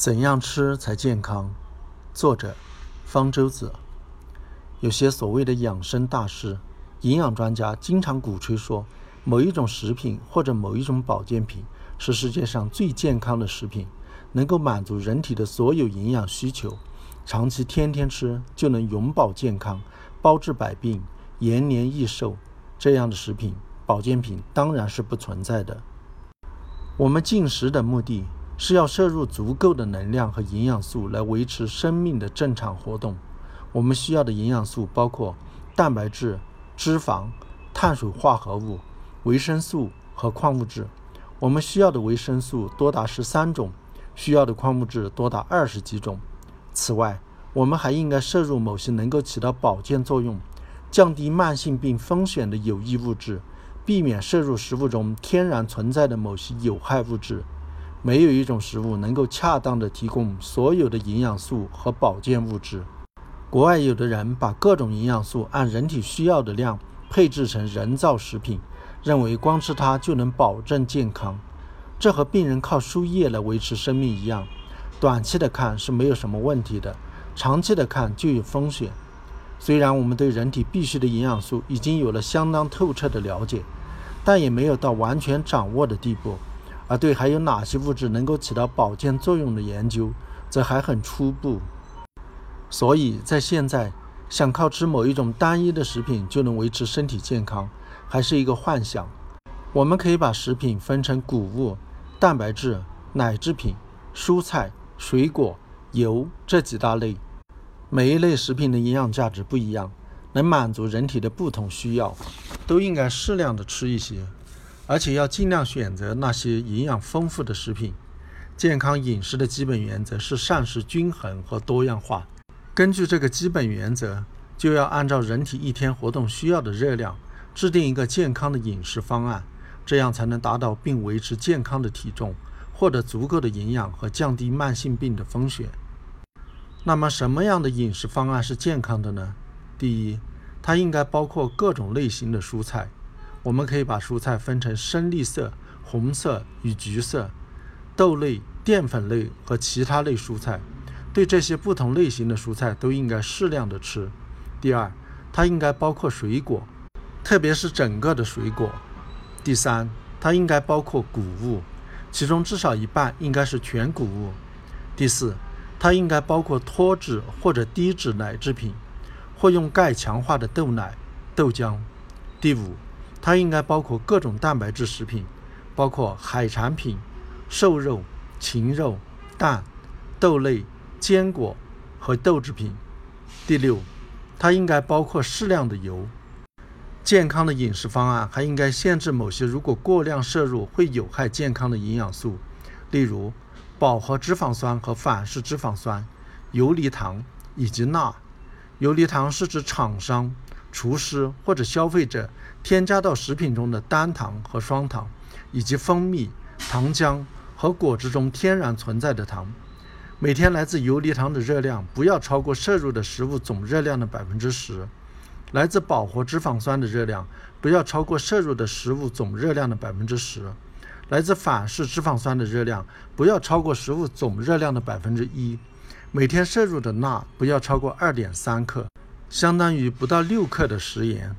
怎样吃才健康？作者：方舟子。有些所谓的养生大师、营养专家经常鼓吹说，某一种食品或者某一种保健品是世界上最健康的食品，能够满足人体的所有营养需求，长期天天吃就能永葆健康、包治百病、延年益寿。这样的食品、保健品当然是不存在的。我们进食的目的。是要摄入足够的能量和营养素来维持生命的正常活动。我们需要的营养素包括蛋白质、脂肪、碳水化合物、维生素和矿物质。我们需要的维生素多达十三种，需要的矿物质多达二十几种。此外，我们还应该摄入某些能够起到保健作用、降低慢性病风险的有益物质，避免摄入食物中天然存在的某些有害物质。没有一种食物能够恰当的提供所有的营养素和保健物质。国外有的人把各种营养素按人体需要的量配制成人造食品，认为光吃它就能保证健康。这和病人靠输液来维持生命一样，短期的看是没有什么问题的，长期的看就有风险。虽然我们对人体必需的营养素已经有了相当透彻的了解，但也没有到完全掌握的地步。而对还有哪些物质能够起到保健作用的研究，则还很初步。所以在现在，想靠吃某一种单一的食品就能维持身体健康，还是一个幻想。我们可以把食品分成谷物、蛋白质、奶制品、蔬菜、水果、油这几大类。每一类食品的营养价值不一样，能满足人体的不同需要，都应该适量的吃一些。而且要尽量选择那些营养丰富的食品。健康饮食的基本原则是膳食均衡和多样化。根据这个基本原则，就要按照人体一天活动需要的热量，制定一个健康的饮食方案，这样才能达到并维持健康的体重，获得足够的营养和降低慢性病的风险。那么，什么样的饮食方案是健康的呢？第一，它应该包括各种类型的蔬菜。我们可以把蔬菜分成深绿色、红色与橘色、豆类、淀粉类和其他类蔬菜。对这些不同类型的蔬菜都应该适量的吃。第二，它应该包括水果，特别是整个的水果。第三，它应该包括谷物，其中至少一半应该是全谷物。第四，它应该包括脱脂或者低脂奶制品，或用钙强化的豆奶、豆浆。第五。它应该包括各种蛋白质食品，包括海产品、瘦肉、禽肉、蛋、豆类、坚果和豆制品。第六，它应该包括适量的油。健康的饮食方案还应该限制某些如果过量摄入会有害健康的营养素，例如饱和脂肪酸和反式脂肪酸、游离糖以及钠。游离糖是指厂商。厨师或者消费者添加到食品中的单糖和双糖，以及蜂蜜、糖浆和果汁中天然存在的糖。每天来自游离糖的热量不要超过摄入的食物总热量的百分之十。来自饱和脂肪酸的热量不要超过摄入的食物总热量的百分之十。来自反式脂肪酸的热量不要超过食物总热量的百分之一。每天摄入的钠不要超过二点三克。相当于不到六克的食盐。